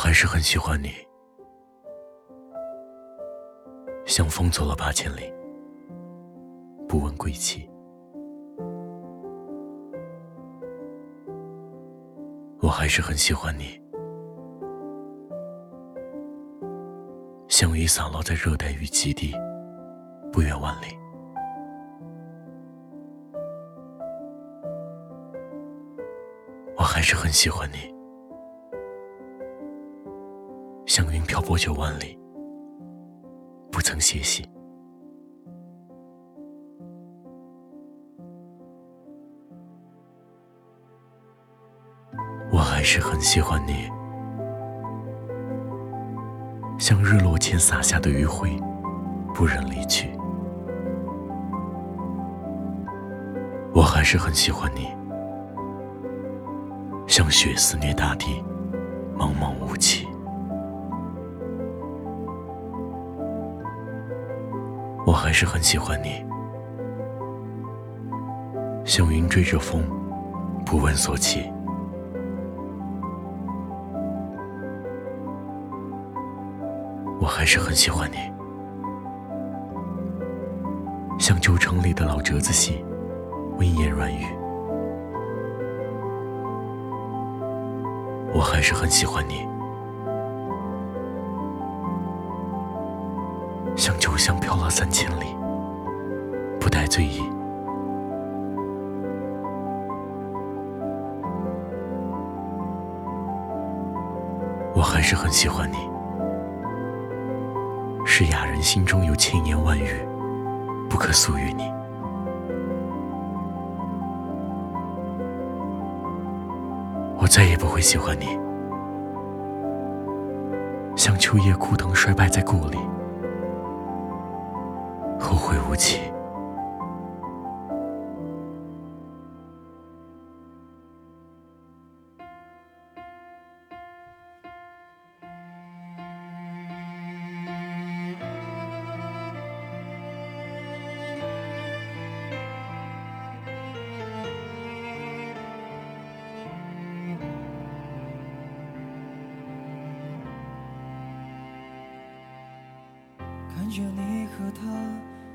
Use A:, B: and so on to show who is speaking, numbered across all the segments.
A: 我还是很喜欢你，像风走了八千里，不问归期。我还是很喜欢你，像雨洒落在热带雨季地，不远万里。我还是很喜欢你，像云漂泊九万里，不曾歇息。我还是很喜欢你，像日落前洒下的余晖，不忍离去。我还是很喜欢你，像雪肆虐大地，茫茫无际。我还是很喜欢你，像云追着风，不问所起。我还是很喜欢你，像旧城里的老折子戏，温言软语。我还是很喜欢你，像酒香飘了三千里，不带醉意。我还是很喜欢你。是雅人心中有千言万语，不可诉于你。我再也不会喜欢你，像秋叶枯藤衰败在故里，后会无期。
B: 看着你和他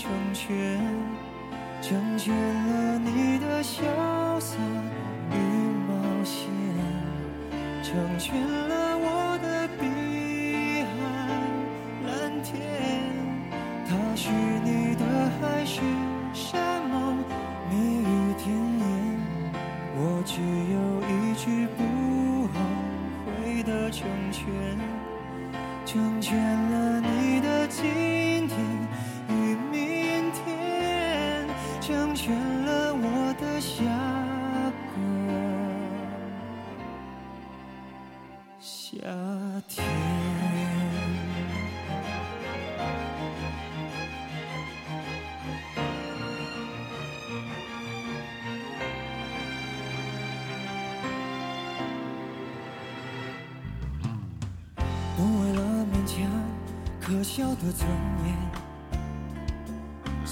B: 成全，成全了你的潇洒与冒险，成全了成全了我的下个夏天。不为了勉强可笑的尊严。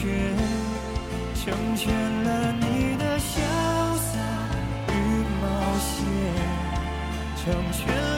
B: 却成全了你的潇洒与冒险，成全。